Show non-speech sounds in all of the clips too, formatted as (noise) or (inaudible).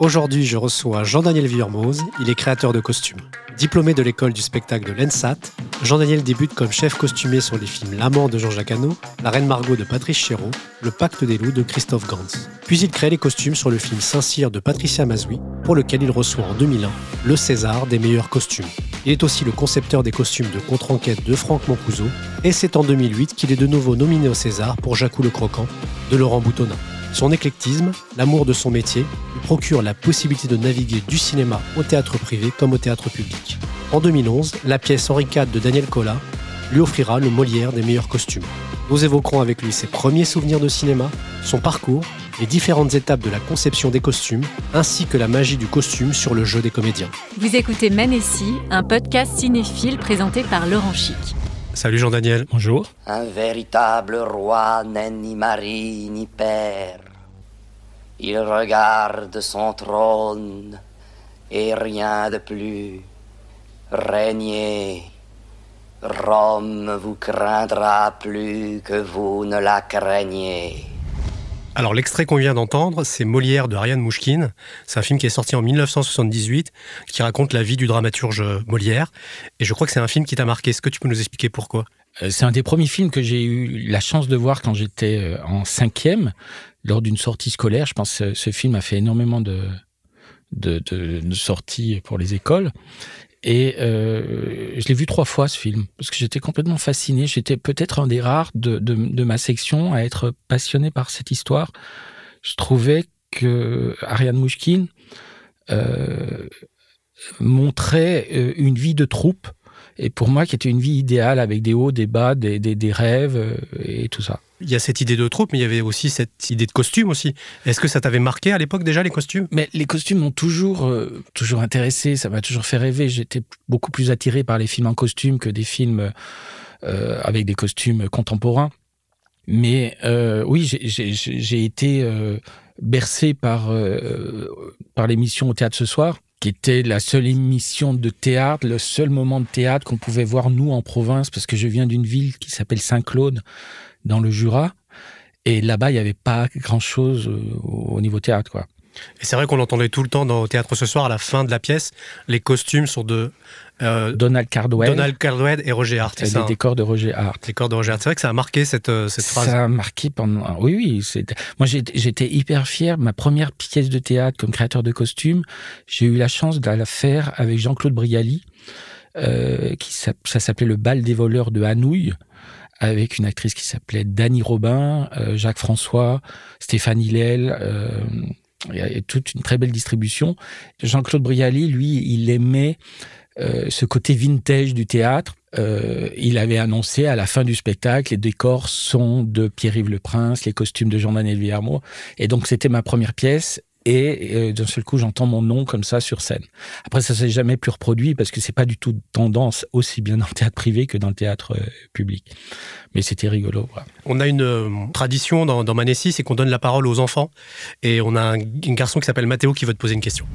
Aujourd'hui, je reçois Jean-Daniel Villermoz, il est créateur de costumes. Diplômé de l'école du spectacle de l'ENSAT, Jean-Daniel débute comme chef costumé sur les films L'Amant de Jean-Jacques La Reine Margot de Patrice Chéreau, Le Pacte des loups de Christophe Gans. Puis il crée les costumes sur le film Saint-Cyr de Patricia Mazoui, pour lequel il reçoit en 2001 le César des meilleurs costumes. Il est aussi le concepteur des costumes de contre-enquête de Franck Moncouzeau, et c'est en 2008 qu'il est de nouveau nominé au César pour Jacou le Croquant de Laurent Boutonnat. Son éclectisme, l'amour de son métier, lui procure la possibilité de naviguer du cinéma au théâtre privé comme au théâtre public. En 2011, la pièce Henri IV de Daniel Collat lui offrira le Molière des meilleurs costumes. Nous évoquerons avec lui ses premiers souvenirs de cinéma, son parcours, les différentes étapes de la conception des costumes, ainsi que la magie du costume sur le jeu des comédiens. Vous écoutez Manessi, un podcast cinéphile présenté par Laurent Chic. Salut Jean-Daniel. Bonjour. Un véritable roi n'est ni mari ni père. Il regarde son trône et rien de plus. Régnez. Rome vous craindra plus que vous ne la craignez. Alors l'extrait qu'on vient d'entendre, c'est Molière de Ariane Mouchkine. C'est un film qui est sorti en 1978, qui raconte la vie du dramaturge Molière. Et je crois que c'est un film qui t'a marqué. Est-ce que tu peux nous expliquer pourquoi? Euh, C'est un des premiers films que j'ai eu la chance de voir quand j'étais euh, en cinquième, lors d'une sortie scolaire. Je pense que ce film a fait énormément de, de, de sorties pour les écoles. Et euh, je l'ai vu trois fois ce film parce que j'étais complètement fasciné. J'étais peut-être un des rares de, ma section à être passionné par cette histoire. Je trouvais que Ariane Mouchkine euh, montrait euh, une vie de troupe et pour moi qui était une vie idéale avec des hauts, des bas, des, des, des rêves euh, et tout ça. Il y a cette idée de troupe, mais il y avait aussi cette idée de costume aussi. Est-ce que ça t'avait marqué à l'époque déjà les costumes? Mais les costumes m'ont toujours euh, toujours intéressé, ça m'a toujours fait rêver. J'étais beaucoup plus attiré par les films en costume que des films euh, avec des costumes contemporains. Mais euh, oui, j'ai été bercé par par l'émission au théâtre ce soir qui était la seule émission de théâtre, le seul moment de théâtre qu'on pouvait voir nous en province, parce que je viens d'une ville qui s'appelle Saint-Claude, dans le Jura. Et là-bas, il n'y avait pas grand-chose euh, au niveau théâtre, quoi. Et c'est vrai qu'on l'entendait tout le temps dans, au théâtre ce soir, à la fin de la pièce, les costumes sont de euh, Donald Cardwell. Donald Cardwell et Roger Hart. Les ça, décors de Roger Hart. Les décors de Roger Hart. C'est vrai que ça a marqué cette, euh, cette phrase. Ça a marqué pendant. Oui, oui. Moi, j'étais hyper fier. Ma première pièce de théâtre comme créateur de costumes, j'ai eu la chance de la faire avec Jean-Claude Brialy. Euh, qui ça s'appelait le bal des voleurs de Hanouille avec une actrice qui s'appelait Dany Robin, euh, Jacques François, Stéphane Hillel. Euh, il y a toute une très belle distribution. Jean-Claude Brialy, lui, il aimait ce côté vintage du théâtre. Euh, il avait annoncé à la fin du spectacle, les décors sont de Pierre-Yves Le Prince, les costumes de Jean-Daniel Villarmo. Et donc, c'était ma première pièce et euh, d'un seul coup j'entends mon nom comme ça sur scène. Après ça s'est jamais plus reproduit parce que c'est pas du tout tendance aussi bien dans le théâtre privé que dans le théâtre euh, public. Mais c'était rigolo. Voilà. On a une euh, tradition dans, dans Manessi, c'est qu'on donne la parole aux enfants et on a un, un garçon qui s'appelle Mathéo qui veut te poser une question.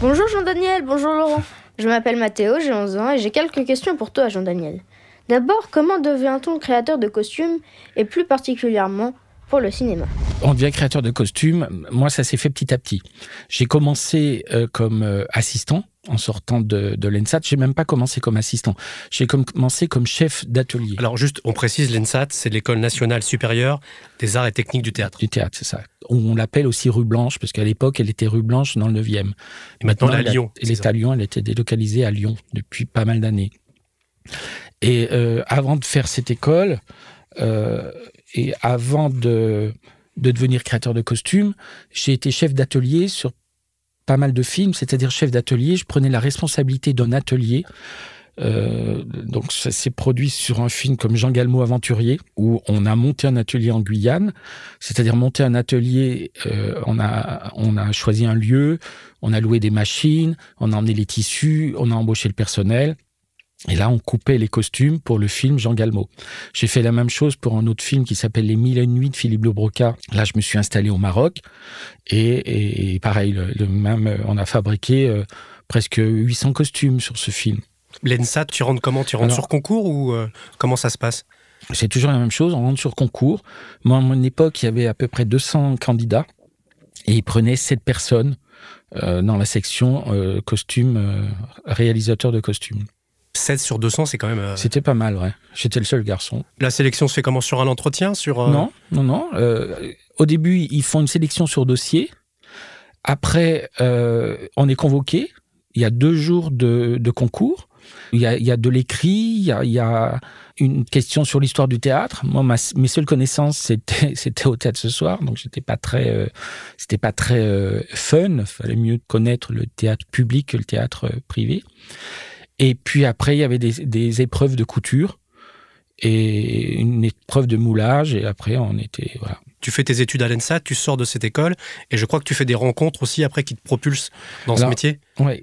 Bonjour Jean-Daniel, bonjour Laurent. Je m'appelle Mathéo, j'ai 11 ans et j'ai quelques questions pour toi Jean-Daniel. D'abord, comment devient-on créateur de costumes et plus particulièrement pour le cinéma? On devient créateur de costumes. Moi, ça s'est fait petit à petit. J'ai commencé euh, comme euh, assistant en sortant de, de l'ENSAT. J'ai même pas commencé comme assistant. J'ai commencé comme chef d'atelier. Alors juste, on précise, l'ENSAT, c'est l'école nationale supérieure des arts et techniques du théâtre. Du théâtre, c'est ça. On l'appelle aussi rue Blanche, parce qu'à l'époque, elle était rue Blanche dans le 9e. Et maintenant, elle est à Lyon. Elle est à Lyon, elle était délocalisée à Lyon depuis pas mal d'années. Et euh, avant de faire cette école, euh, et avant de, de devenir créateur de costumes, j'ai été chef d'atelier sur pas mal de films, c'est-à-dire chef d'atelier. Je prenais la responsabilité d'un atelier. Euh, donc ça s'est produit sur un film comme Jean Galmo Aventurier où on a monté un atelier en Guyane, c'est-à-dire monter un atelier. Euh, on a on a choisi un lieu, on a loué des machines, on a emmené les tissus, on a embauché le personnel Et là, on coupait les costumes pour le film Jean Galmo. J'ai fait la même chose pour un autre film qui s'appelle Les Mille et une nuits de Philippe Lebroca. Là, je me suis installé au Maroc. Et, pareil, le, même, on a fabriqué euh, presque 800 costumes sur ce film. L'ENSAT, tu rentres comment? Tu rentres sur concours ou euh, comment ça se passe? C'est toujours la même chose, on rentre sur concours. Moi, à mon époque, il y avait à peu près 200 candidats et ils prenaient 7 personnes euh, dans la section costume, réalisateur de costumes. 7 sur 200, c'est quand même. Euh, C'était pas mal, ouais. J'étais le seul garçon. La sélection se fait comment? Sur un entretien? Sur, euh, Non, non, non. Euh, au début, ils font une sélection sur dossier. Après, on est convoqué. Il y a deux jours de, concours. Il y, a, de l'écrit, il, y a, une question sur l'histoire du théâtre. Moi, mes seules connaissances, c'était, (laughs) c'était au théâtre ce soir, donc c'était pas très, c'était pas très fun. Il fallait mieux connaître le théâtre public que le théâtre privé. Et puis après, il y avait des, épreuves de couture et une épreuve de moulage. Et après, on était. Voilà. Tu fais tes études à l'ENSA, tu sors de cette école, et je crois que tu fais des rencontres aussi après qui te propulsent dans ce métier. Oui,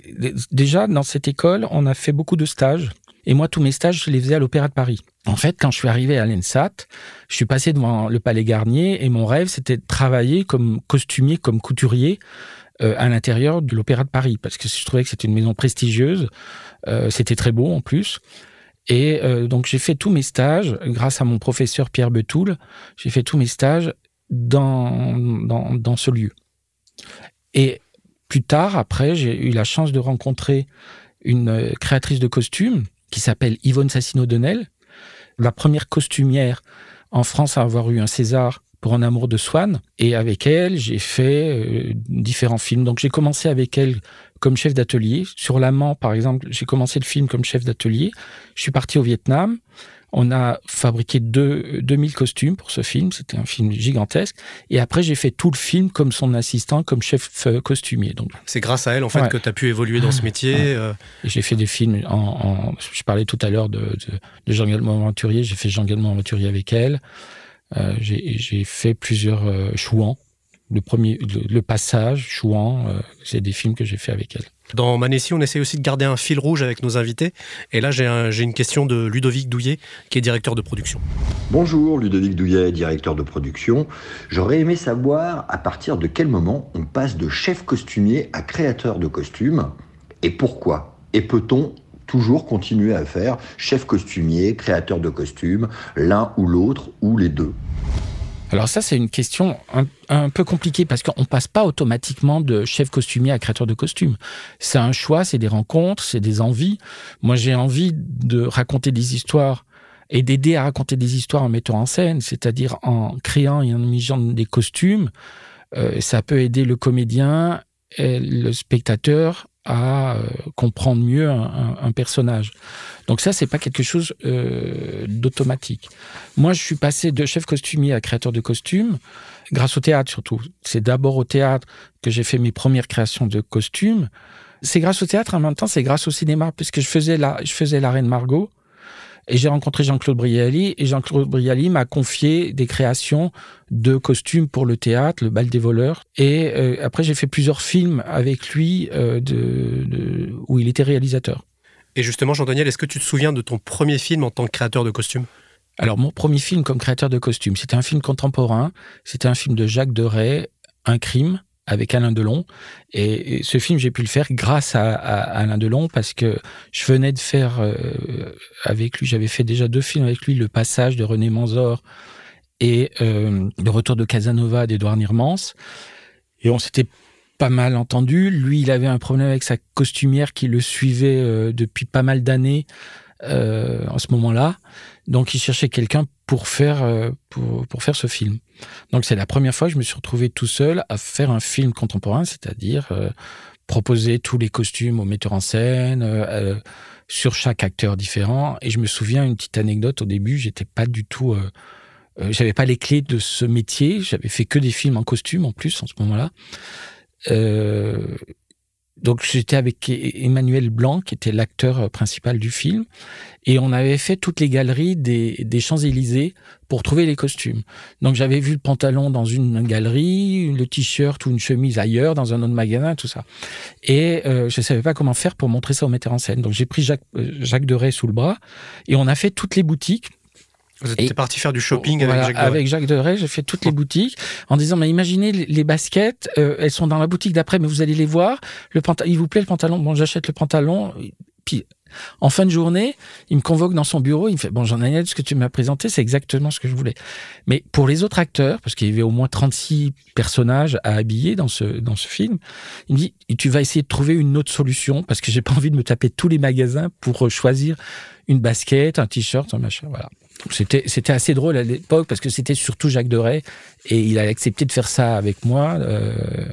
déjà dans cette école, on a fait beaucoup de stages. Et moi, tous mes stages, je les faisais à l'Opéra de Paris. En fait, quand je suis arrivé à l'ENSAT, je suis passé devant le Palais Garnier et mon rêve, c'était de travailler comme costumier, comme couturier euh, à l'intérieur de l'Opéra de Paris, parce que je trouvais que c'était une maison prestigieuse, euh, c'était très beau en plus. Et euh, donc j'ai fait tous mes stages, grâce à mon professeur Pierre Betoul, j'ai fait tous mes stages dans, dans, dans, ce lieu. Et plus tard, après, j'ai eu la chance de rencontrer une créatrice de costumes qui s'appelle Yvonne Sassino-Denel, la première costumière en France à avoir eu un César pour Un amour de Swann. Et avec elle, j'ai fait euh, différents films. Donc j'ai commencé avec elle comme chef d'atelier. Sur l'amant, par exemple, j'ai commencé le film comme chef d'atelier. Je suis parti au Vietnam. On a fabriqué deux, 2000 costumes pour ce film. C'était un film gigantesque. Et après, j'ai fait tout le film comme son assistant, comme chef euh, costumier. Donc, c'est grâce à elle, en fait, que tu as pu évoluer dans ce métier. Euh. J'ai fait des films en, Je parlais tout à l'heure de, de, Jean Galmont Aventurier. J'ai fait Jean Galmont Aventurier avec elle. Euh, j'ai fait plusieurs euh, chouans. Le premier, le, passage, Chouan, euh, c'est des films que j'ai fait avec elle. Dans Manessi, on essaie aussi de garder un fil rouge avec nos invités. Et là, j'ai une question de Ludovic Douillet, qui est directeur de production. Bonjour, Ludovic Douillet, directeur de production. J'aurais aimé savoir à partir de quel moment on passe de chef costumier à créateur de costumes et pourquoi? Et peut-on toujours continuer à faire chef costumier, créateur de costumes, l'un ou l'autre ou les deux alors ça, c'est une question un, peu compliquée parce qu'on passe pas automatiquement de chef costumier à créateur de costumes. C'est un choix, c'est des rencontres, c'est des envies. Moi, j'ai envie de raconter des histoires et d'aider à raconter des histoires en mettant en scène, c'est-à-dire en créant et en imitant des costumes. Euh, ça peut aider le comédien et le spectateur à euh, comprendre mieux un, personnage. Donc ça, c'est pas quelque chose euh, d'automatique. Moi, je suis passé de chef costumier à créateur de costumes grâce au théâtre surtout. C'est d'abord au théâtre que j'ai fait mes premières créations de costumes. C'est grâce au théâtre, en même temps, c'est grâce au cinéma, puisque je faisais la, je faisais la Reine Margot. Et j'ai rencontré Jean-Claude Brialy et Jean-Claude Brialy m'a confié des créations de costumes pour le théâtre, le bal des voleurs. Et euh, après, j'ai fait plusieurs films avec lui euh, de, où il était réalisateur. Et justement, Jean-Daniel, est-ce que tu te souviens de ton premier film en tant que créateur de costumes? Alors, mon premier film comme créateur de costumes, c'était un film contemporain. C'était un film de Jacques Deray, Un crime avec Alain Delon. Et, ce film, j'ai pu le faire grâce à, Alain Delon parce que je venais de faire euh, avec lui, j'avais fait déjà deux films avec lui, Le Passage de René Manzor et euh, Le Retour de Casanova d'Edouard Nirmans. Et on s'était pas mal entendu. Lui, il avait un problème avec sa costumière qui le suivait euh, depuis pas mal d'années en ce moment-là. Donc, il cherchait quelqu'un pour faire, euh, pour, pour, faire ce film. Donc, c'est la première fois que je me suis retrouvé tout seul à faire un film contemporain, c'est-à-dire euh, proposer tous les costumes au metteur en scène, euh, sur chaque acteur différent. Et je me souviens une petite anecdote au début, j'étais pas du tout. j'avais pas les clés de ce métier, j'avais fait que des films en costume en plus en ce moment-là donc j'étais avec Emmanuel Blanc, qui était l'acteur euh, principal du film, et on avait fait toutes les galeries des, des Champs-Élysées pour trouver les costumes. Donc j'avais vu le pantalon dans une galerie, le t-shirt ou une chemise ailleurs, dans un autre magasin, tout ça. Et euh, je savais pas comment faire pour montrer ça au metteur en scène. Donc j'ai pris Jacques, euh, Jacques Deray sous le bras, et on a fait toutes les boutiques vous êtes parti faire du shopping avec Jacques Deray. Avec Jacques Deray, j'ai fait toutes les boutiques en disant mais imaginez les baskets, euh, elles sont dans la boutique d'après, mais vous allez les voir. Le pantalon, il vous plaît le pantalon? Bon, j'achète le pantalon. Puis en fin de journée, il me convoque dans son bureau, il me fait Bon, Jean-Daniel, ce que tu m'as présenté, c'est exactement ce que je voulais. Mais pour les autres acteurs, parce qu'il y avait au moins 36 personnages à habiller dans ce, dans ce film, il me dit Tu vas essayer de trouver une autre solution parce que j'ai pas envie de me taper tous les magasins pour choisir une basket, un t-shirt, un machin. Voilà. C'était, c'était assez drôle à l'époque parce que c'était surtout Jacques Deray et il a accepté de faire ça avec moi. Euh,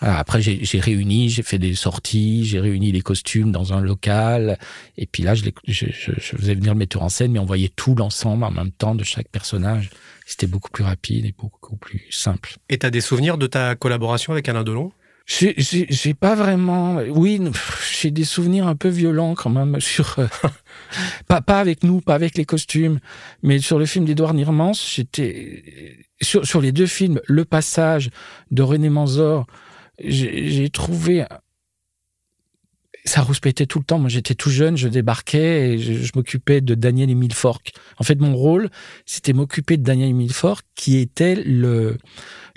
après, j'ai, réuni, j'ai fait des sorties, j'ai réuni les costumes dans un local. Et puis là, je, je, je, faisais venir le metteur en scène, mais on voyait tout l'ensemble en même temps de chaque personnage. C'était beaucoup plus rapide et beaucoup plus simple. Et tu as des souvenirs de ta collaboration avec Alain Delon? J'ai pas vraiment. Oui, j'ai des souvenirs un peu violents quand même (laughs) sur. Euh, pas, pas avec nous, pas avec les costumes, mais sur le film d'Edouard Nirmans, j'étais. Sur, sur les deux films, Le Passage de René Manzor, j'ai trouvé. Ça rouspétait tout le temps. Moi, j'étais tout jeune, je débarquais et je, m'occupais de Daniel Emile Fork. En fait, mon rôle, c'était m'occuper de Daniel Emile Fork, qui était le,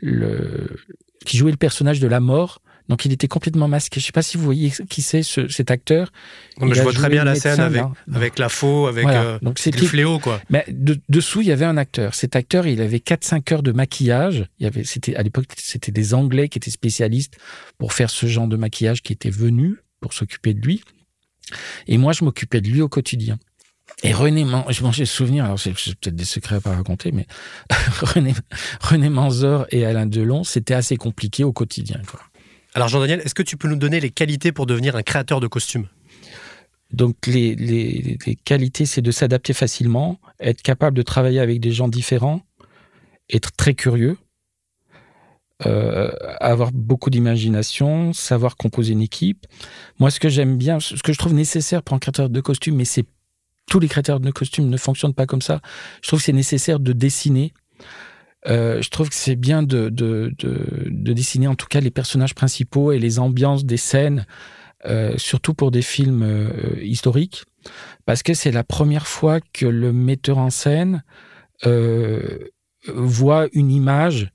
le, qui jouait le personnage de la mort. Donc il était complètement masqué. Je ne sais pas si vous voyez qui c'est cet acteur. je vois très bien la scène avec, avec la faux, avec euh, Donc, le fléau. Quoi. Mais dessous, il y avait un acteur. Cet acteur, il avait 4-5 heures de maquillage. Il y avait, c'était, à l'époque, c'était des Anglais qui étaient spécialistes pour faire ce genre de maquillage qui étaient venus pour s'occuper de lui. Et moi, je m'occupais de lui au quotidien. Et René, Man... je souvenir, alors c'est peut-être des secrets à pas raconter, mais (laughs) René, René Manzor et Alain Delon, c'était assez compliqué au quotidien. Quoi. Alors Jean-Daniel, est-ce que tu peux nous donner les qualités pour devenir un créateur de costumes? Donc les, les, les qualités, c'est de s'adapter facilement, être capable de travailler avec des gens différents, être très curieux, euh, avoir beaucoup d'imagination, savoir composer une équipe. Moi, ce que j'aime bien, ce que je trouve nécessaire pour un créateur de costumes, mais c'est tous les créateurs de costumes ne fonctionnent pas comme ça. Je trouve que c'est nécessaire de dessiner. Euh, je trouve que c'est bien de, de, de, dessiner en tout cas les personnages principaux et les ambiances des scènes, euh, surtout pour des films euh, historiques, parce que c'est la première fois que le metteur en scène voit une image,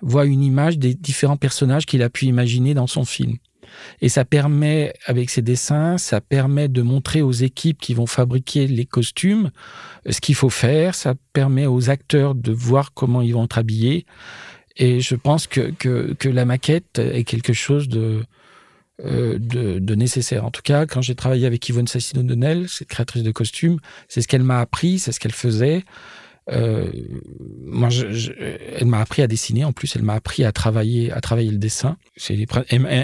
voit une image des différents personnages qu'il a pu imaginer dans son film. Et ça permet, avec ces dessins, ça permet de montrer aux équipes qui vont fabriquer les costumes euh, ce qu'il faut faire. Ça permet aux acteurs de voir comment ils vont être habillés. Et je pense que, que, la maquette est quelque chose de, euh, de, nécessaire. En tout cas, quand j'ai travaillé avec Yvonne Sassino-Donnel, cette créatrice de costumes, c'est ce qu'elle m'a appris, c'est ce qu'elle faisait. Euh, moi, elle m'a appris à dessiner. En plus, elle m'a appris à travailler, à travailler le dessin. C'est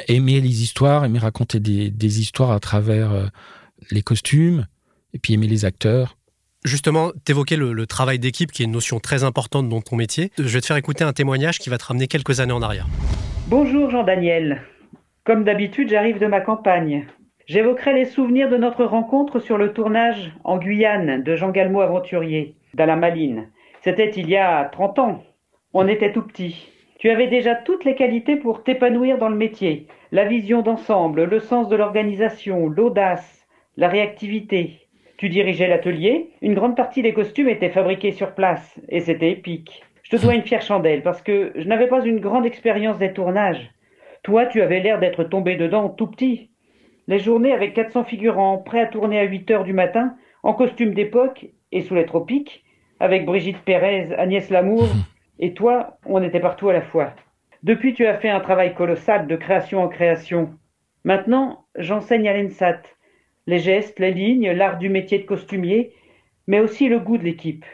aimer les histoires, aimer raconter des, histoires à travers euh, les costumes, et puis aimer les acteurs. Justement, t'évoquais le, le travail d'équipe, qui est une notion très importante dans ton métier. Je vais te faire écouter un témoignage qui va te ramener quelques années en arrière. Bonjour Jean-Daniel. Comme d'habitude, j'arrive de ma campagne. J'évoquerai les souvenirs de notre rencontre sur le tournage en Guyane de Jean Galmo Aventurier dans Maline. C'était il y a 30 ans. On était tout petit. Tu avais déjà toutes les qualités pour t'épanouir dans le métier. La vision d'ensemble, le sens de l'organisation, l'audace, la réactivité. Tu dirigeais l'atelier. Une grande partie des costumes étaient fabriqués sur place et c'était épique. Je te dois une fière chandelle parce que je n'avais pas une grande expérience des tournages. Toi, tu avais l'air d'être tombé dedans tout petit. Les journées avec 400 figurants prêts à tourner à 8 heures du matin, en costume d'époque et sous les tropiques, avec Brigitte Pérez, Agnès Lamour, mhm. et toi, on était partout à la fois. Depuis, tu as fait un travail colossal de création en création. Maintenant, j'enseigne à l'ENSAT les gestes, les lignes, l'art du métier de costumier, mais aussi le goût de l'équipe.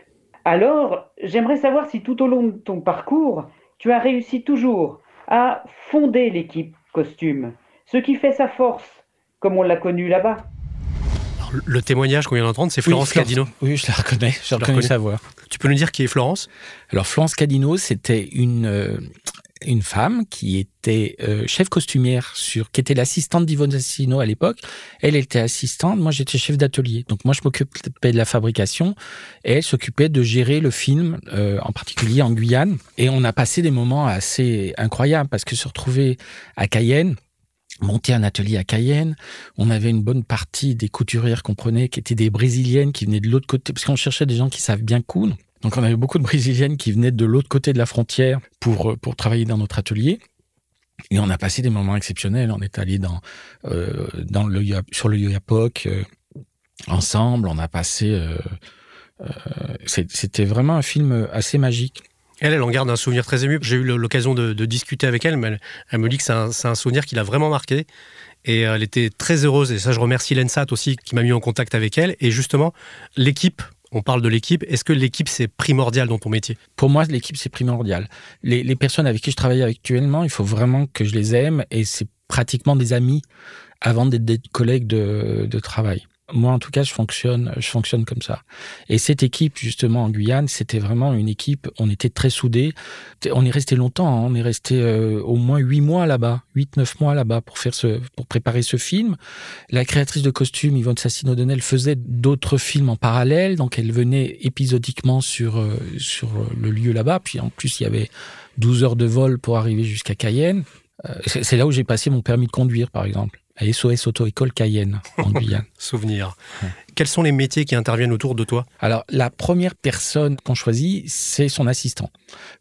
Alors, j'aimerais savoir si tout au long de ton parcours, tu as réussi toujours à fonder l'équipe costume, ce qui fait sa force, comme on l'a connu là-bas le témoignage qu'on vient d'entendre, c'est Florence Cadino. Oui, je la reconnais, j'ai reconnu sa voix. Tu peux nous dire qui est Florence? Alors Florence Cadino, c'était une, euh, une femme qui était euh, chef costumière sur, qui était l'assistante d'Yvonne Assino à l'époque. Elle était assistante, moi j'étais chef d'atelier. Donc moi je m'occupais de la fabrication et elle s'occupait de gérer le film, euh, en particulier en Guyane. Et on a passé des moments assez incroyables parce que se retrouver à Cayenne, monter un atelier à Cayenne. On avait une bonne partie des couturières qu'on prenait qui étaient des brésiliennes qui venaient de l'autre côté, parce qu'on cherchait des gens qui savent bien coudre. Donc on avait beaucoup de brésiliennes qui venaient de l'autre côté de la frontière pour, euh, pour travailler dans notre atelier. Et on a passé des moments exceptionnels. On est allé dans, euh, dans le, sur le Yoyapok euh, ensemble. On a passé. C'était vraiment un film assez magique. Elle, elle en garde un souvenir très ému. J'ai eu l'occasion de, discuter avec elle, mais elle, me dit que c'est un, souvenir qui l'a vraiment marqué. Et elle était très heureuse. Et ça, je remercie Lensat aussi qui m'a mis en contact avec elle. Et justement, l'équipe on parle de l'équipe. Est-ce que l'équipe, c'est primordial dans ton métier? Pour moi, l'équipe, c'est primordial. Les, personnes avec qui je travaille actuellement, il faut vraiment que je les aime et c'est pratiquement des amis avant d'être des collègues de travail moi en tout cas je fonctionne je fonctionne comme ça. Et cette équipe justement en Guyane c'était vraiment une équipe on était très soudés. On est resté longtemps hein. on est resté euh, au moins huit mois là-bas huit neuf mois là-bas pour faire ce pour préparer ce film. La créatrice de costumes Yvonne Sassino Donnel faisait d'autres films en parallèle. Donc elle venait épisodiquement sur euh, sur le lieu là-bas. Puis en plus il y avait 12 heures de vol pour arriver jusqu'à Cayenne. Euh, c'est là où j'ai passé mon permis de conduire par exemple à SOS Auto-École Cayenne, en (laughs) Guyane. Souvenir. Ouais. Quels sont les métiers qui interviennent autour de toi? Alors, la première personne qu'on choisit, c'est son assistant,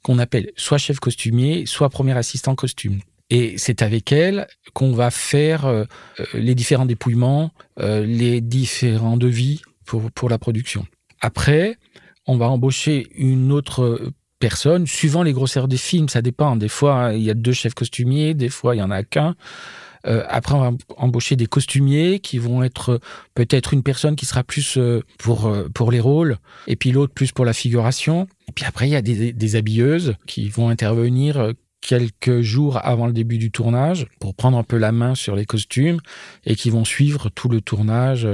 qu'on appelle soit chef costumier, soit premier assistant costume. Et c'est avec elle qu'on va faire euh, les différents dépouillements, euh, les différents devis pour, pour la production. Après, on va embaucher une autre personne, suivant les grosseurs des films, ça dépend. Des fois, il y a deux chefs costumiers, des fois, il y en a qu'un. Euh, après, on va embaucher des costumiers qui vont être peut-être une personne qui sera plus euh, pour, euh, pour les rôles et puis l'autre plus pour la figuration. Et puis après, il y a des, des habilleuses qui vont intervenir euh, quelques jours avant le début du tournage pour prendre un peu la main sur les costumes et qui vont suivre tout le tournage.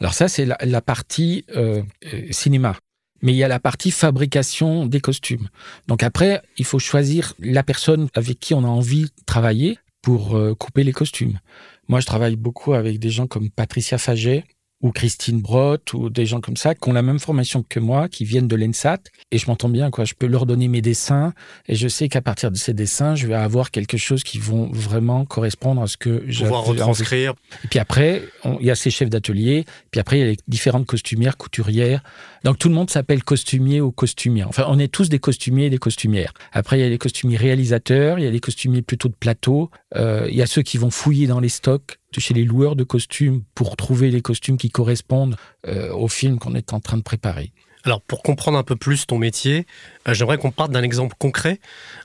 Alors ça, c'est la, la, partie euh, cinéma. Mais il y a la partie fabrication des costumes. Donc après, il faut choisir la personne avec qui on a envie de travailler pour euh, couper les costumes. Moi, je travaille beaucoup avec des gens comme Patricia Faget ou Christine Brott ou des gens comme ça qui ont la même formation que moi, qui viennent de l'ENSAT et je m'entends bien quoi. Je peux leur donner mes dessins et je sais qu'à partir de ces dessins, je vais avoir quelque chose qui vont vraiment correspondre à ce que je vais retranscrire. Et puis après, il y a ces chefs d'atelier, puis après il y a les différentes costumières, couturières. Donc tout le monde s'appelle costumier ou costumière. Enfin, on est tous des costumiers et des costumières. Après, il y a les costumiers réalisateurs, il y a les costumiers plutôt de plateau, euh, il y a ceux qui vont fouiller dans les stocks chez les loueurs de costumes pour trouver les costumes qui correspondent euh, au film qu'on est en train de préparer. Alors, pour comprendre un peu plus ton métier, euh, j'aimerais qu'on parte d'un exemple concret.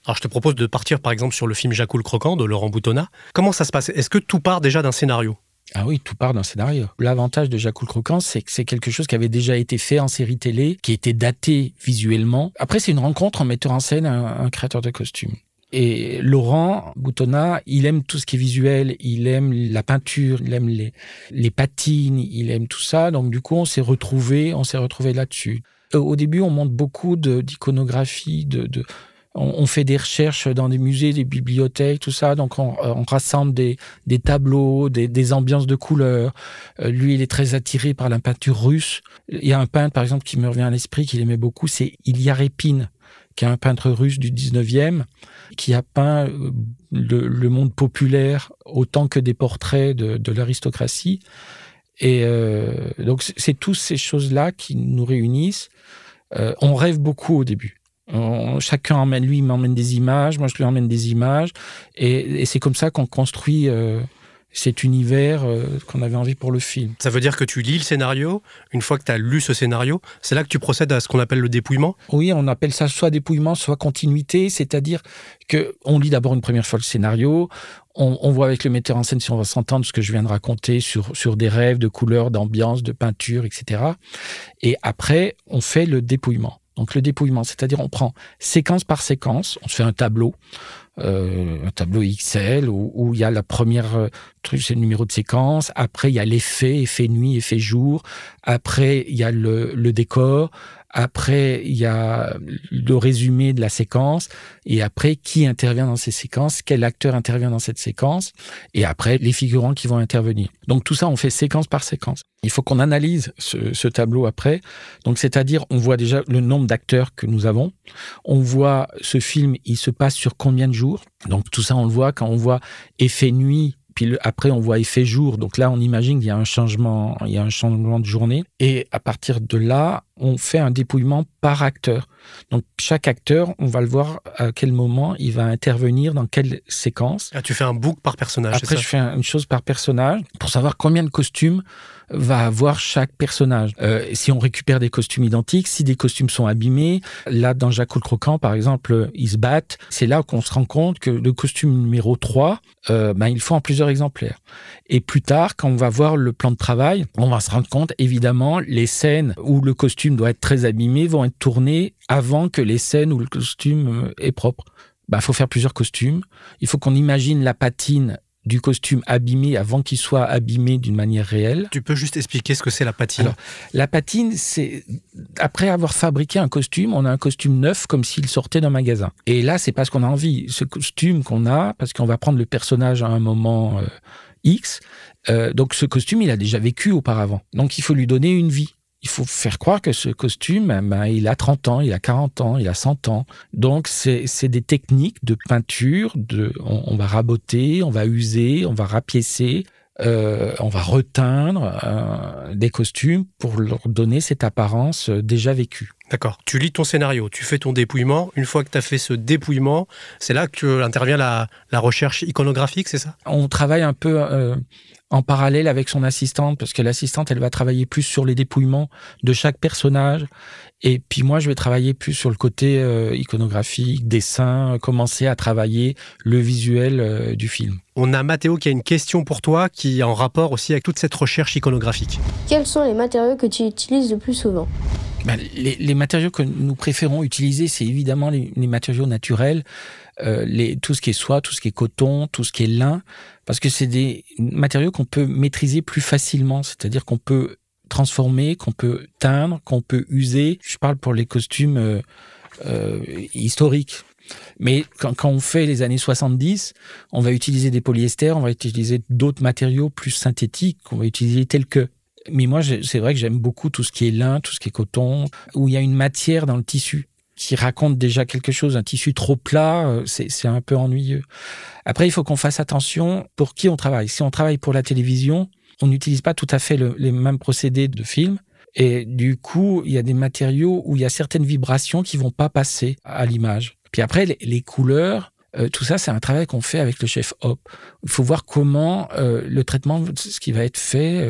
Alors, je te propose de partir par exemple sur le film Jacou le Croquant de Laurent Boutonnat. Comment ça se passe? Est-ce que tout part déjà d'un scénario? Ah oui, tout part d'un scénario. L'avantage de Jacques Croquant, c'est que c'est quelque chose qui avait déjà été fait en série télé, qui était daté visuellement. Après, c'est une rencontre en metteur en scène un, créateur de costumes. Et Laurent Boutonnat, il aime tout ce qui est visuel, il aime la peinture, il aime les, les patines, il aime tout ça. Donc du coup, on s'est retrouvé, on s'est retrouvé là-dessus. Euh, au début, on monte beaucoup d'iconographie, de, on, on, fait des recherches dans des musées, des bibliothèques, tout ça. Donc on, on rassemble des, des tableaux, des, des, ambiances de couleurs. Euh, lui, il est très attiré par la peinture russe. Il y a un peintre, par exemple, qui me revient à l'esprit, qu'il aimait beaucoup, c'est Ilya Repin qui est un peintre russe du 19e, qui a peint euh, le, le monde populaire autant que des portraits de, de l'aristocratie. Et euh, donc, c'est toutes ces choses-là qui nous réunissent. Euh, on rêve beaucoup au début. On, chacun emmène, lui, il m'emmène des images, moi je lui emmène des images. Et, et c'est comme ça qu'on construit euh, cet univers euh, qu'on avait envie pour le film. Ça veut dire que tu lis le scénario, une fois que tu as lu ce scénario, c'est là que tu procèdes à ce qu'on appelle le dépouillement? Oui, on appelle ça soit dépouillement, soit continuité, c'est-à-dire que on lit d'abord une première fois le scénario, on, on voit avec le metteur en scène si on va s'entendre ce que je viens de raconter sur, sur des rêves de couleurs, d'ambiance, de peinture, etc. Et après, on fait le dépouillement. Donc le dépouillement, c'est-à-dire on prend séquence par séquence, on se fait un tableau, euh, un tableau XL où, il y a la première euh, truc, c'est le numéro de séquence. Après, il y a l'effet, effet nuit, effet jour. Après, il y a le décor. Après, il y a le résumé de la séquence. Et après, qui intervient dans ces séquences? Quel acteur intervient dans cette séquence? Et après, les figurants qui vont intervenir. Donc tout ça, on fait séquence par séquence. Il faut qu'on analyse ce, tableau après. Donc c'est-à-dire, on voit déjà le nombre d'acteurs que nous avons. On voit ce film, il se passe sur combien de jours? Donc tout ça, on le voit quand on voit effet nuit puis après, on voit fait jour. Donc là, on imagine qu'il y a un changement, il y a un changement de journée. Et à partir de là, on fait un dépouillement par acteur. Donc chaque acteur, on va le voir à quel moment il va intervenir dans quelle séquence. Ah, tu fais un book par personnage. Après, je fais une chose par personnage pour savoir combien de costumes va avoir chaque personnage. Euh, si on récupère des costumes identiques, si des costumes sont abîmés, là dans Jacques le Croquant par exemple, ils se battent. C'est là qu'on se rend compte que le costume numéro 3, euh, ben, il faut en plusieurs exemplaires. Et plus tard, quand on va voir le plan de travail, on va se rendre compte évidemment les scènes où le costume doit être très abîmé vont être tournées avant que les scènes où le costume euh, est propre. Il ben, faut faire plusieurs costumes. Il faut qu'on imagine la patine du costume abîmé avant qu'il soit abîmé d'une manière réelle. Tu peux juste expliquer ce que c'est la patine? Alors, La patine, c'est après avoir fabriqué un costume, on a un costume neuf comme s'il sortait d'un magasin. Et là, c'est parce qu'on a envie. Ce costume qu'on a, parce qu'on va prendre le personnage à un moment euh, X. Euh, donc ce costume, il a déjà vécu auparavant. Donc il faut lui donner une vie il faut faire croire que ce costume, ben, il a 30 ans, il a 40 ans, il a 100 ans. Donc, c'est des techniques de peinture, de, on, va raboter, on va user, on va rapiécer, euh, on va reteindre euh, des costumes pour leur donner cette apparence euh, déjà vécue. D'accord. Tu lis ton scénario, tu fais ton dépouillement. Une fois que tu as fait ce dépouillement, c'est là que intervient la, la recherche iconographique, c'est ça? On travaille un peu en parallèle avec son assistante, parce que l'assistante, elle va travailler plus sur les dépouillements de chaque personnage. Et puis moi, je vais travailler plus sur le côté euh, iconographique, dessin, commencer à travailler le visuel euh, du film. On a Mathéo qui a une question pour toi, qui est en rapport aussi avec toute cette recherche iconographique. Quels sont les matériaux que tu utilises le plus souvent? Ben, les, matériaux que nous préférons utiliser, c'est évidemment les, matériaux naturels, euh, tout ce qui est soie, tout ce qui est coton, tout ce qui est lin, parce que c'est des matériaux qu'on peut maîtriser plus facilement, c'est-à-dire qu'on peut transformer, qu'on peut teindre, qu'on peut user. Je parle pour les costumes euh, euh, historiques. Mais quand, on fait les années 70, on va utiliser des polyesters, on va utiliser d'autres matériaux plus synthétiques, qu'on va utiliser tels que. Mais moi, c'est vrai que j'aime beaucoup tout ce qui est lin, tout ce qui est coton, où il y a une matière dans le tissu qui raconte déjà quelque chose. Un tissu trop plat, euh, c'est un peu ennuyeux. Après, il faut qu'on fasse attention pour qui on travaille. Si on travaille pour la télévision, on n'utilise pas tout à fait les mêmes procédés de film. Et du coup, il y a des matériaux où il y a certaines vibrations qui vont pas passer à l'image. Puis après, les, couleurs, euh, tout ça, c'est un travail qu'on fait avec le chef Hop. Il faut voir comment euh, le traitement, ce qui va être fait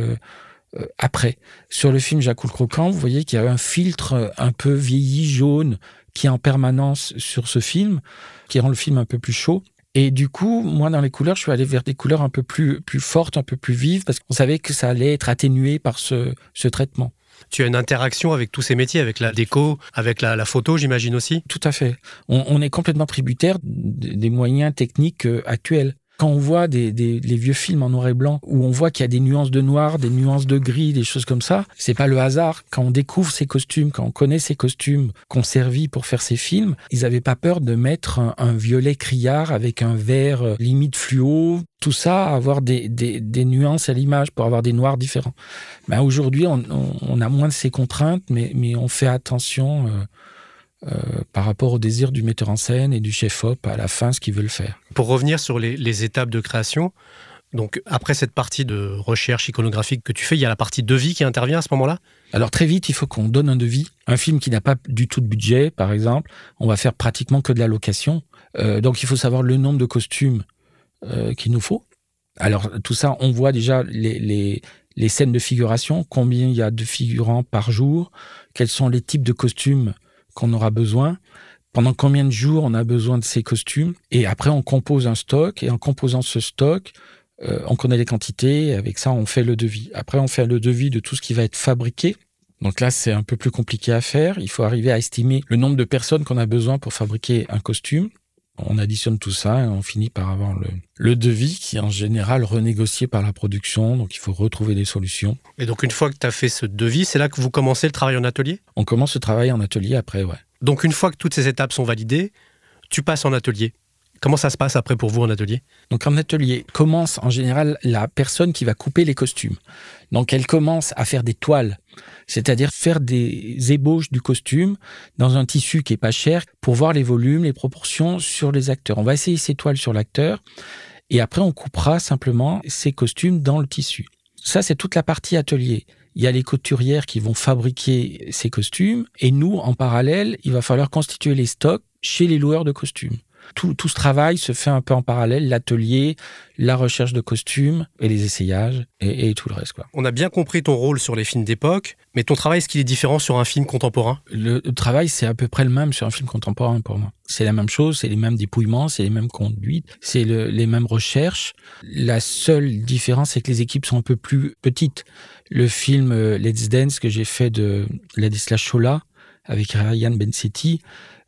après. Sur le film Jacques le Croquant, vous voyez qu'il y a un filtre un peu vieilli jaune qui est en permanence sur ce film, qui rend le film un peu plus chaud. Et du coup, moi, dans les couleurs, je suis allé vers des couleurs un peu plus, plus fortes, un peu plus vives, parce qu'on savait que ça allait être atténué par ce, ce traitement. Tu as une interaction avec tous ces métiers, avec la déco, avec la, photo, j'imagine aussi? Tout à fait. On, on, est complètement tributaire des moyens techniques euh, actuels. Quand on voit des, les vieux films en noir et blanc où on voit qu'il y a des nuances de noir, des nuances de gris, des choses comme ça, c'est pas le hasard. Quand on découvre ces costumes, quand on connaît ces costumes qu'on servit pour faire ces films, ils avaient pas peur de mettre un, violet criard avec un vert euh, limite fluo, tout ça, avoir des, nuances à l'image pour avoir des noirs différents. Ben aujourd'hui, on, a moins de ces contraintes, mais, mais on fait attention. Euh, euh, par rapport au désir du metteur en scène et du chef-op à la fin, ce qu'ils veulent faire. Pour revenir sur les, étapes de création, donc après cette partie de recherche iconographique que tu fais, il y a la partie devis qui intervient à ce moment-là? Alors très vite, il faut qu'on donne un devis. Un film qui n'a pas du tout de budget, par exemple, on va faire pratiquement que de la location. Euh, donc il faut savoir le nombre de costumes euh, qu'il nous faut. Alors tout ça, on voit déjà les, les scènes de figuration, combien il y a de figurants par jour, quels sont les types de costumes qu'on aura besoin, pendant combien de jours on a besoin de ces costumes, et après on compose un stock, et en composant ce stock, euh, on connaît les quantités, avec ça on fait le devis. Après on fait le devis de tout ce qui va être fabriqué. Donc là c'est un peu plus compliqué à faire, il faut arriver à estimer le nombre de personnes qu'on a besoin pour fabriquer un costume. On additionne tout ça et on finit par avoir le, le devis qui est en général renégocié par la production. Donc il faut retrouver des solutions. Et donc une fois que tu as fait ce devis, c'est là que vous commencez le travail en atelier? On commence le travail en atelier après, ouais. Donc une fois que toutes ces étapes sont validées, tu passes en atelier. Comment ça se passe après pour vous en atelier? Donc en atelier commence en général la personne qui va couper les costumes. Donc elle commence à faire des toiles, c'est-à-dire faire des ébauches du costume dans un tissu qui est pas cher pour voir les volumes, les proportions sur les acteurs. On va essayer ces toiles sur l'acteur et après on coupera simplement ces costumes dans le tissu. Ça c'est toute la partie atelier. Il y a les couturières qui vont fabriquer ces costumes et nous en parallèle, il va falloir constituer les stocks chez les loueurs de costumes. Tout, tout, ce travail se fait un peu en parallèle, l'atelier, la recherche de costumes et les essayages et, et, tout le reste. Quoi. On a bien compris ton rôle sur les films d'époque, mais ton travail, est-ce qu'il est différent sur un film contemporain? Le, travail, c'est à peu près le même sur un film contemporain pour moi. C'est la même chose, c'est les mêmes dépouillements, c'est les mêmes conduites, c'est le, les mêmes recherches. La seule différence, c'est que les équipes sont un peu plus petites. Le film euh, Let's Dance que j'ai fait de Ladislas Chola avec Ryan Bensetti,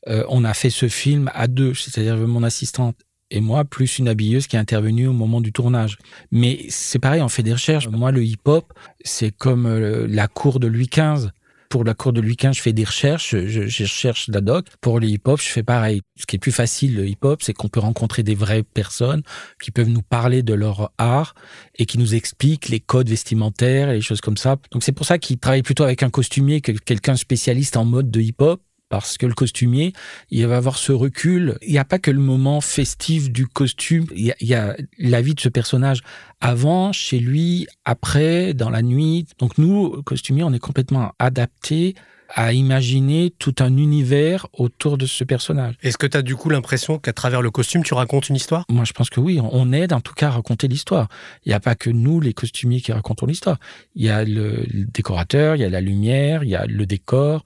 euh, on a fait ce film à deux, c'est-à-dire mon assistante et moi, plus une habilleuse qui est intervenue au moment du tournage. Mais c'est pareil, on fait des recherches. Moi, le hip-hop, c'est comme euh, la cour de Louis XV. Pour la cour de Louis XV, je fais des recherches, je, je cherche la doc. Pour le hip-hop, je fais pareil. Ce qui est plus facile, le hip-hop, c'est qu'on peut rencontrer des vraies personnes qui peuvent nous parler de leur art et qui nous expliquent les codes vestimentaires et les choses comme ça. Donc c'est pour ça qu'ils travaillent plutôt avec un costumier que quelqu'un spécialiste en mode de hip-hop parce que le costumier, il va avoir ce recul. Il n'y a pas que le moment festif du costume, il y, a, il y a la vie de ce personnage avant, chez lui, après, dans la nuit. Donc nous, costumiers, on est complètement adaptés à imaginer tout un univers autour de ce personnage. Est-ce que tu as du coup l'impression qu'à travers le costume, tu racontes une histoire? Moi, je pense que oui, on aide en tout cas à raconter l'histoire. Il n'y a pas que nous, les costumiers, qui racontons l'histoire. Il y a le, le décorateur, il y a la lumière, il y a le décor,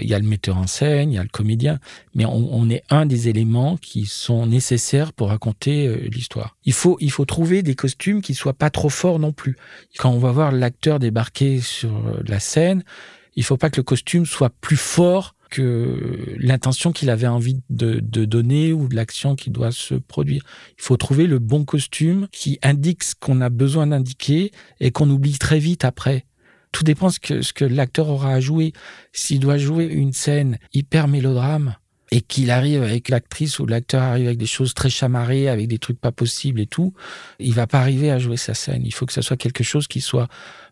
il y a le metteur en scène, il y a le comédien, mais on, est un des éléments qui sont nécessaires pour raconter euh, l'histoire. Il faut, il faut trouver des costumes qui soient pas trop forts non plus. Quand on va voir l'acteur débarquer sur la scène, il faut pas que le costume soit plus fort que l'intention qu'il avait envie de, de donner ou de l'action qui doit se produire. Il faut trouver le bon costume qui indique ce qu'on a besoin d'indiquer et qu'on oublie très vite après tout dépend ce que, ce que l'acteur aura à jouer. S'il doit jouer une scène hyper mélodrame et qu'il arrive avec l'actrice ou l'acteur arrive avec des choses très chamarrées, avec des trucs pas possibles et tout, il va pas arriver à jouer sa scène. Il faut que ça soit quelque chose qui soit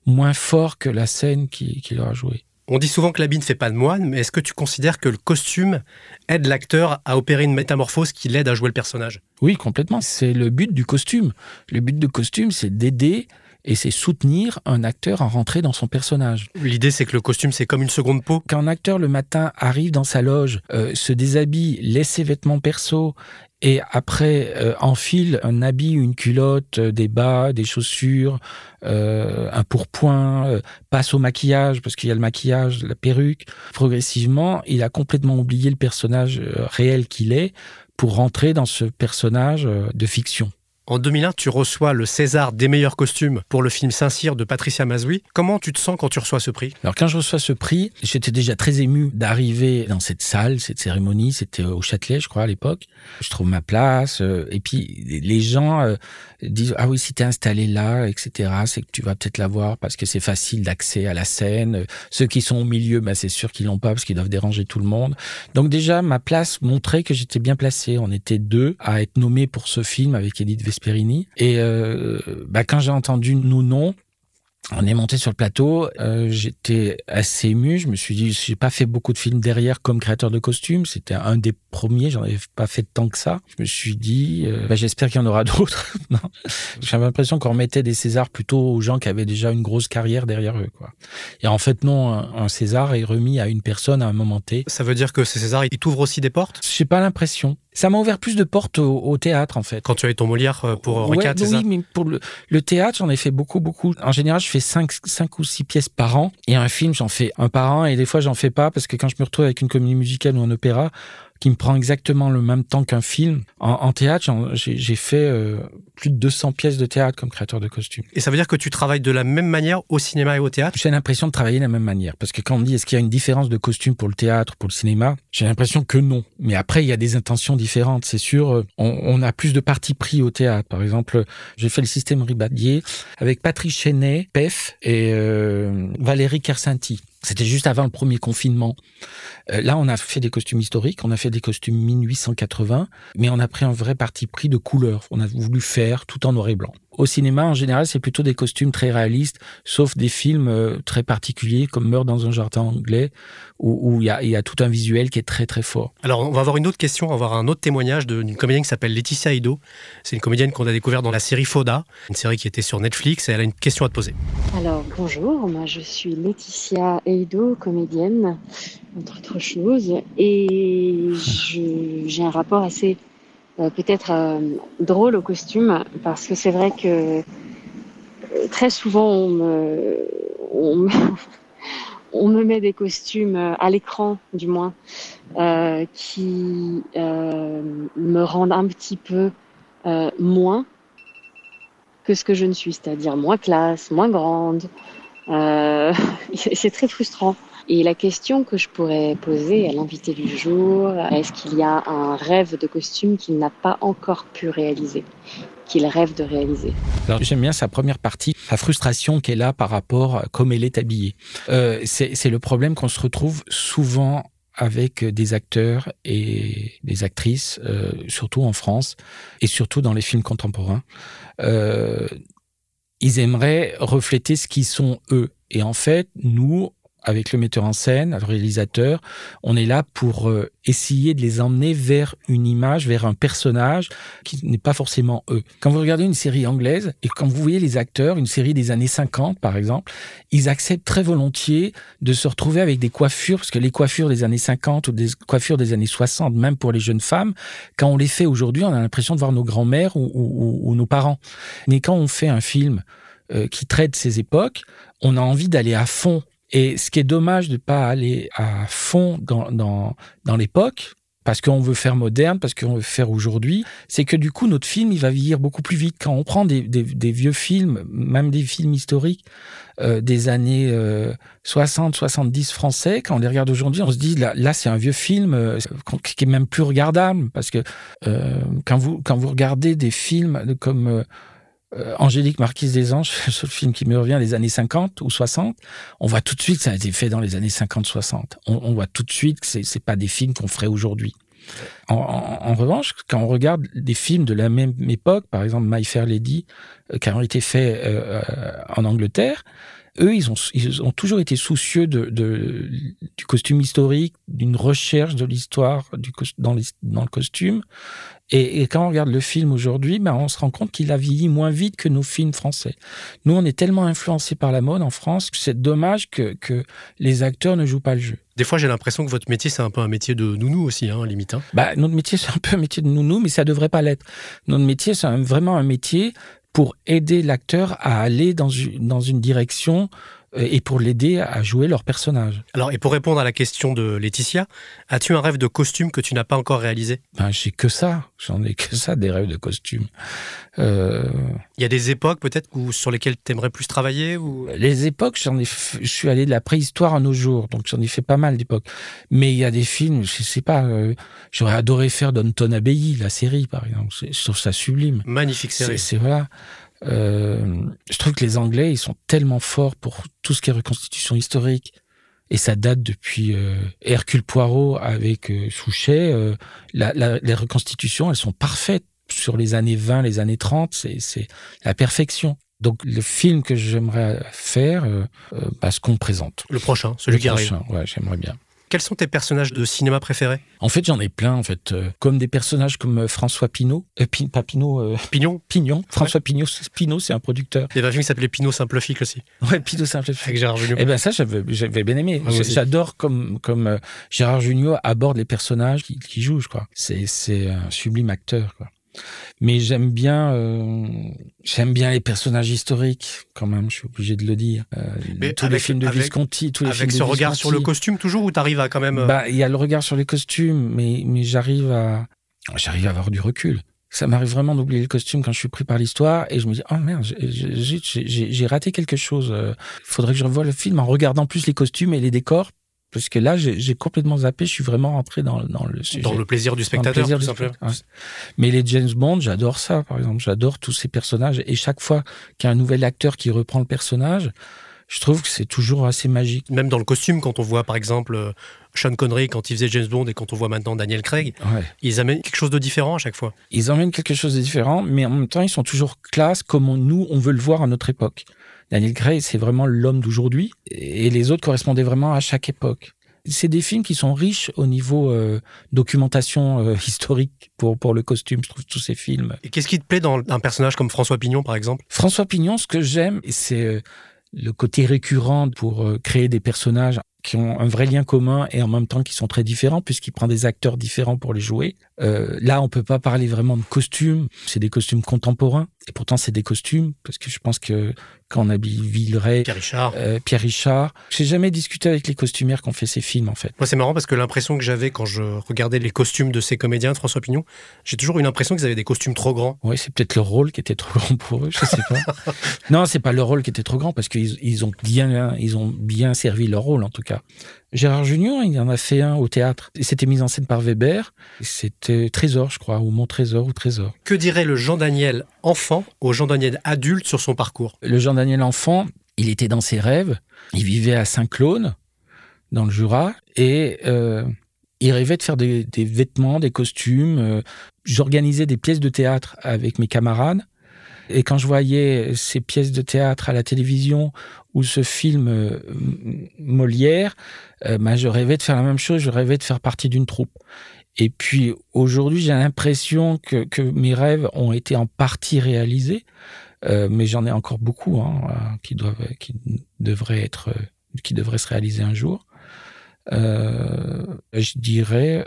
moins fort que la scène qu'il qui aura joué. On dit souvent que l'habit ne fait pas de moine, mais est-ce que tu considères que le costume aide l'acteur à opérer une métamorphose qui l'aide à jouer le personnage? Oui, complètement. C'est le but du costume. Le but du costume, c'est d'aider et c'est soutenir un acteur à rentrer dans son personnage. L'idée, c'est que le costume, c'est comme une seconde peau. Quand un acteur le matin arrive dans sa loge, euh, se déshabille, laisse ses vêtements perso et après euh, enfile un habit, une culotte, euh, des bas, des chaussures, euh, un pourpoint, passe au maquillage parce qu'il y a le maquillage, la perruque. Progressivement, il a complètement oublié le personnage réel qu'il est pour rentrer dans ce personnage de fiction. En 2001, tu reçois le César des meilleurs costumes pour le film Saint-Cyr de Patricia Mazoui. Comment tu te sens quand tu reçois ce prix? Alors quand je reçois ce prix, j'étais déjà très ému d'arriver dans cette salle, cette cérémonie. C'était au Châtelet, je crois, à l'époque. Je trouve ma place. Euh, et puis les gens euh, disent ah oui, si t'es installé là, etc. C'est que tu vas peut-être l'avoir parce que c'est facile d'accès à la scène. Ceux qui sont au milieu, bah, c'est sûr qu'ils l'ont pas parce qu'ils doivent déranger tout le monde. Donc déjà ma place montrait que j'étais bien placé. On était deux à être nommés pour ce film avec Edith Vesper Perini. Et euh, bah, quand j'ai entendu nous non, on est monté sur le plateau, euh, j'étais assez ému, je me suis dit, j'ai pas fait beaucoup de films derrière comme créateur de costumes, c'était un des premiers, j'en avais pas fait tant que ça. Je me suis dit, euh, bah, j'espère qu'il y en aura (laughs) d'autres. J'avais l'impression qu'on remettait des Césars plutôt aux gens qui avaient déjà une grosse carrière derrière eux. Quoi. Et en fait, non, un, César est remis à une personne à un moment T. Ça veut dire que ces Césars, ils t'ouvrent aussi des portes? J'ai pas l'impression. Ça m'a ouvert plus de portes au, au, théâtre, en fait. Quand tu as eu ton Molière euh, pour Henri ouais, IV, c'est Oui, mais pour le, le théâtre, j'en ai fait beaucoup, beaucoup. En général, je fais 5, cinq ou 6 pièces par an. Et un film, j'en fais un par an. Et des fois, j'en fais pas parce que quand je me retrouve avec une comédie musicale ou un opéra, qui me prend exactement le même temps qu'un film. En, théâtre, j'ai fait euh, plus de 200 pièces de théâtre comme créateur de costumes. Et ça veut dire que tu travailles de la même manière au cinéma et au théâtre? J'ai l'impression de travailler de la même manière. Parce que quand on me dit est-ce qu'il y a une différence de costume pour le théâtre, pour le cinéma, j'ai l'impression que non. Mais après, il y a des intentions différentes. C'est sûr, euh, on, a plus de parti pris au théâtre. Par exemple, j'ai fait le système Ribadier avec Patrice Chenet, PEF et euh, Valérie Kersinti. C'était juste avant le premier confinement. Euh, là, on a fait des costumes historiques, on a fait des costumes 1880, mais on a pris un vrai parti pris de couleur. On a voulu faire tout en noir et blanc. Au cinéma, en général, c'est plutôt des costumes très réalistes, sauf des films euh, très particuliers comme Meurt dans un jardin anglais, où il y, y, a tout un visuel qui est très très fort. Alors, on va avoir une autre question, on va avoir un autre témoignage d'une comédienne qui s'appelle Laetitia Ido. C'est une comédienne qu'on a découverte dans la série Foda, une série qui était sur Netflix, et elle a une question à te poser. Alors, bonjour, moi je suis Laetitia Eido, comédienne, entre autres choses, et j'ai un rapport assez peut-être euh, drôle au costume parce que c'est vrai que euh, très souvent on me, (laughs) met des costumes à l'écran du moins qui me rendent un petit peu moins que ce que je ne suis, c'est-à-dire moins classe, moins grande. (laughs) c'est très frustrant. Et la question que je pourrais poser à l'invité du jour, est-ce qu'il y a un rêve de costume qu'il n'a pas encore pu réaliser qu'il rêve de réaliser? Alors j'aime bien sa première partie, la frustration qu'elle a par rapport à comme elle est habillée. Euh, c'est le problème qu'on se retrouve souvent avec des acteurs et des actrices, euh, surtout en France et surtout dans les films contemporains. Euh, ils aimeraient refléter ce qu'ils sont eux. Et en fait, nous, avec le metteur en scène, le réalisateur, on est là pour euh, essayer de les emmener vers une image, vers un personnage qui n'est pas forcément eux. Quand vous regardez une série anglaise et quand vous voyez les acteurs, une série des années 50 par exemple, ils acceptent très volontiers de se retrouver avec des coiffures, parce que les coiffures des années 50 ou des coiffures des années 60, même pour les jeunes femmes, quand on les fait aujourd'hui, on a l'impression de voir nos grands-mères ou, nos parents. Mais quand on fait un film euh, qui traite ces époques, on a envie d'aller à fond et ce qui est dommage de ne pas aller à fond dans, dans, dans l'époque, parce qu'on veut faire moderne, parce qu'on veut faire aujourd'hui, c'est que du coup, notre film, il va vieillir beaucoup plus vite. Quand on prend des, des, des vieux films, même des films historiques euh, des années 60, euh, 70 français, quand on les regarde aujourd'hui, on se dit, là, là c'est un vieux film euh, qui est même plus regardable, parce que euh, quand, vous, quand vous regardez des films comme euh, Angélique Marquise des Anges, (laughs) ce film qui me revient des années 50 ou 60, on voit tout de suite que ça a été fait dans les années 50-60. On, voit tout de suite que c'est, pas des films qu'on ferait aujourd'hui. En, revanche, quand on regarde des films de la même époque, par exemple My Fair Lady, euh, qui ont été faits euh, en Angleterre, eux, ils ont, toujours été soucieux du costume historique, d'une recherche de l'histoire dans le costume. Et, et, quand on regarde le film aujourd'hui, ben on se rend compte qu'il a vieilli moins vite que nos films français. Nous, on est tellement influencés par la mode en France que c'est dommage que, que les acteurs ne jouent pas le jeu. Des fois, j'ai l'impression que votre métier, c'est un peu un métier de nounou aussi, hein, limite. Hein. Bah, notre métier, c'est un peu un métier de nounou, mais ça devrait pas l'être. Notre métier, c'est vraiment un métier pour aider l'acteur à aller dans une, dans une direction et pour l'aider à jouer leur personnage. Alors, et pour répondre à la question de Laetitia, as-tu un rêve de costume que tu n'as pas encore réalisé? Ben, J'ai que ça. J'en ai que ça, des rêves de costume. Euh, il y a des époques peut-être sur lesquelles tu aimerais plus travailler ou... Les époques, j'en ai je suis allé de la préhistoire à nos jours, donc j'en ai fait pas mal d'époques. Mais il y a des films, je sais pas, euh, j'aurais adoré faire Downton Abbey, la série par exemple. Je trouve ça sublime. Magnifique série. C'est voilà. Euh, je trouve que les Anglais, ils sont tellement forts pour tout ce qui est reconstitution historique. Et ça date depuis euh, Hercule Poirot avec euh, Souchet. Euh, la, la, les reconstitutions, elles sont parfaites sur les années 20, les années 30. C'est la perfection. Donc le film que j'aimerais faire, euh, bah, ce qu'on présente. Le prochain, celui le qui prochain, arrive. Ouais, j'aimerais bien. Quels sont tes personnages de cinéma préférés? En fait, j'en ai plein. En fait, euh, comme des personnages comme euh, François Pinault, euh, pas Pinault, euh, Pignon? Pignon. François Pinault, Pinault, c'est un producteur. Il y avait un film qui s'appelait Pinot Simplifique aussi. Ouais, Pinot Simplifique. Avec Gérard Jugnot. Eh ben ça, j'avais, bien aimé. Ah. J'adore comme comme Gérard Jugnot aborde les personnages qu'il qui joue, je crois. C'est c'est un sublime acteur, quoi. Mais j'aime bien, euh, j'aime bien les personnages historiques quand même. Je suis obligé de le dire. Euh, Mais tous les films de avec- Visconti, tous les films Avec de ce regard sur le costume toujours ou t'arrives à quand même... euh, Bah, il y a le regard sur les costumes, mais mais j'arrive à, j'arrive à avoir du recul. Ça m'arrive vraiment d'oublier le costume quand je suis pris par l'histoire et je me dis oh merde j'ai raté quelque chose. Il faudrait que je revoie le film en regardant plus les costumes et les décors parce que là j'ai complètement zappé. Je suis vraiment rentré dans dans le sujet. dans le plaisir du spectateur, plaisir tout du simplement. spectateur. Ouais. Mais les James Bond, j'adore ça, par exemple. J'adore tous ces personnages. Et chaque fois qu'il y a un nouvel acteur qui reprend le personnage, je trouve que c'est toujours assez magique. Même dans le costume, quand on voit par exemple euh, Sean Connery quand il faisait James Bond et quand on voit maintenant Daniel Craig, Ouais. ils amènent quelque chose de différent à chaque fois. Ils emmènent quelque chose de différent, mais en même temps, ils sont toujours classe comme on- nous, on veut le voir à notre époque. Daniel Craig, c'est vraiment l'homme d'aujourd'hui, et les autres correspondaient vraiment à chaque époque. C'est des films qui sont riches au niveau euh, documentation euh, (laughs) historique pour, pour le costume, je trouve, tous ces films. Et qu'est-ce qui te plaît dans un personnage comme François Pignon par exemple? François Pignon, ce que j'aime, c'est euh, le côté récurrent pour euh, créer des personnages qui ont un vrai lien commun et en même temps qui sont très différents puisqu'il prend des acteurs différents pour les jouer. Euh, là, on peut pas parler vraiment de costumes, c'est des costumes contemporains et pourtant c'est des costumes parce que je pense que quand on habille Villeray, Pierre Richard. euh, Pierre Richard, j'ai jamais discuté avec les costumières qui ont fait ces films en fait. Moi, c'est marrant parce que l'impression que j'avais quand je regardais les costumes de ces comédiens de François Pignon, j'ai toujours eu l'impression qu'ils avaient des costumes trop grands. Oui, c'est peut-être le rôle qui était trop grand pour eux, je sais pas. (laughs) non, c'est pas le rôle qui était trop grand parce qu'ils ils ont bien, ils ont bien servi leur rôle en tout cas. Gérard Junior, il en a fait un au théâtre. Et C'était mis en scène par Weber. C'était Trésor, je crois, ou Mon Trésor ou Trésor. Que dirait le Jean-Daniel enfant au Jean-Daniel adulte sur son parcours? Le Jean-Daniel enfant, il était dans ses rêves. Il vivait à Saint-Claude, dans le Jura, et euh, il rêvait de faire des, des vêtements, des costumes. Euh, J'organisais des pièces de théâtre avec mes camarades. Et quand je voyais ces pièces de théâtre à la télévision ou ce film euh, Molière, euh, ben, je rêvais de faire la même chose, je rêvais de faire partie d'une troupe. Et puis aujourd'hui, j'ai l'impression que, mes rêves ont été en partie réalisés, euh, mais j'en ai encore beaucoup hein, euh, qui qui devraient être, qui devraient se réaliser un jour. Je dirais,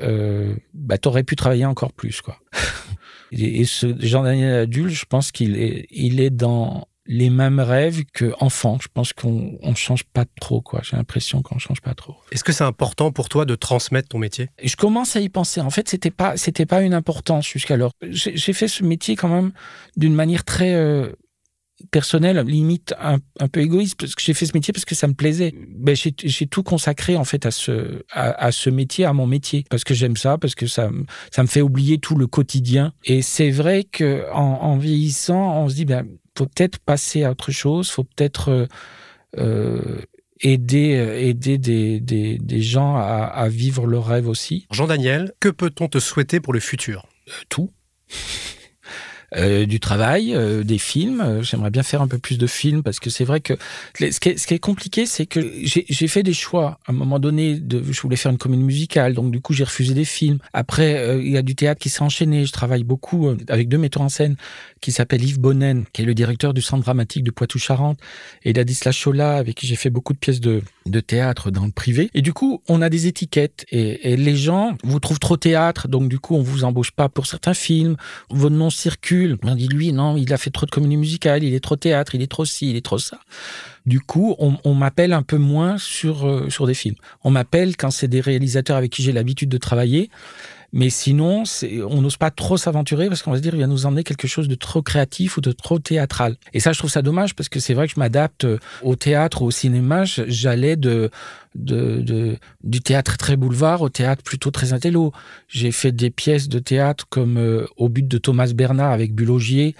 bah, t'aurais pu travailler encore plus, quoi. (laughs) et, et ce Jean-Daniel adulte, je pense qu'il est, il est dans les mêmes rêves que enfant. Je pense qu'on on change pas trop, quoi. J'ai l'impression qu'on change pas trop. Est-ce que c'est important pour toi de transmettre ton métier? Je commence à y penser. En fait, c'était pas, c'était pas une importance jusqu'alors. J'ai j'ai fait ce métier quand même d'une manière très euh, personnelle, limite un, un peu égoïste, parce que j'ai fait ce métier parce que ça me plaisait. Ben, j'ai tout consacré en fait à ce, à, à ce métier, à mon métier, parce que j'aime ça, parce que ça, me- ça me fait oublier tout le quotidien. Et c'est vrai que en, en vieillissant, on se dit, ben, faut peut-être passer à autre chose, faut peut-être euh, euh, aider, euh, aider des, des, des gens à, à vivre leurs rêves aussi. Jean-Daniel, que peut-on te souhaiter pour le futur? Tout. Euh, du travail, euh, des films. Euh, J'aimerais bien faire un peu plus de films parce que c'est vrai que ce qui est, ce qui est compliqué, c'est que j'ai j'ai fait des choix. À un moment donné, de, je voulais faire une comédie musicale, donc du coup j'ai refusé des films. Après, euh, il y a du théâtre qui s'est enchaîné. Je travaille beaucoup euh, avec deux metteurs en scène qui s'appellent Yves Bonnen, qui est le directeur du Centre dramatique de Poitou-Charentes, et Ladislas Chola, avec qui j'ai fait beaucoup de pièces de, de théâtre dans le privé. Et du coup, on a des étiquettes et, et les gens vous trouvent trop théâtre, donc du coup on vous embauche pas pour certains films. Votre nom circule. On dit lui, non, il a fait trop de comédie musicale, il est trop théâtre, il est trop ci, il est trop ça. Du coup, on, on m'appelle un peu moins sur euh, sur des films. On m'appelle quand c'est des réalisateurs avec qui j'ai l'habitude de travailler. Mais sinon, on n'ose pas trop s'aventurer parce qu'on va se dire, il va nous emmener quelque chose de trop créatif ou de trop théâtral. Et ça, je trouve ça dommage parce que c'est vrai que je m'adapte euh, au théâtre ou au cinéma. J'allais de, de, de, du théâtre très boulevard au théâtre plutôt très intello. J'ai fait des pièces de théâtre comme euh, Au but de Thomas Bernard avec Bulogier,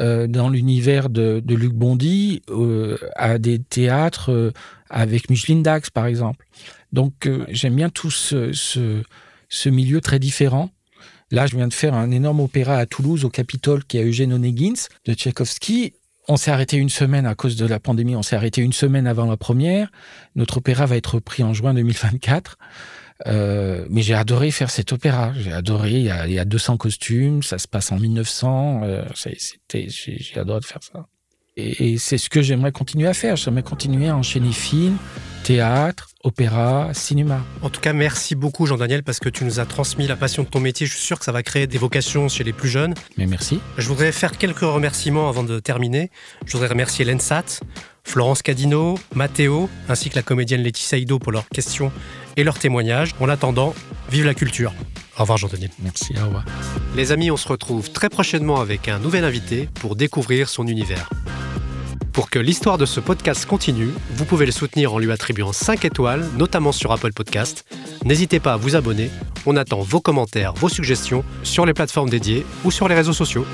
euh, dans l'univers de, de Luc Bondy, euh, à des théâtres avec Micheline Dax, par exemple. Donc, j'aime bien tout ce, ce, ce milieu très différent. Là, je viens de faire un énorme opéra à Toulouse, au Capitole, qui a Eugène Onegins, de Tchaïkovski. On s'est arrêté une semaine à cause de la pandémie. On s'est arrêté une semaine avant la première. Notre opéra va être repris en juin 2024. Euh, mais j'ai adoré faire cet opéra. J'ai adoré. Il y, a, il y a 200 costumes. Ça se passe en 1900. Euh, c'était, j'ai, j'ai adoré de faire ça. Et, et c'est ce que j'aimerais continuer à faire. J'aimerais continuer à enchaîner films théâtre, opéra, cinéma. En tout cas, merci beaucoup Jean-Daniel parce que tu nous as transmis la passion de ton métier. Je suis sûr que ça va créer des vocations chez les plus jeunes. Mais merci. Je voudrais faire quelques remerciements avant de terminer. Je voudrais remercier l'ENSAT, Florence Cadino, Matteo, ainsi que la comédienne Laetitia Ido pour leurs questions et leurs témoignages. En attendant, vive la culture. Au revoir Jean-Daniel. Merci, au revoir. Les amis, on se retrouve très prochainement avec un nouvel invité pour découvrir son univers. Pour que l'histoire de ce podcast continue, vous pouvez le soutenir en lui attribuant 5 étoiles, notamment sur Apple Podcast. N'hésitez pas à vous abonner. On attend vos commentaires, vos suggestions sur les plateformes dédiées ou sur les réseaux sociaux.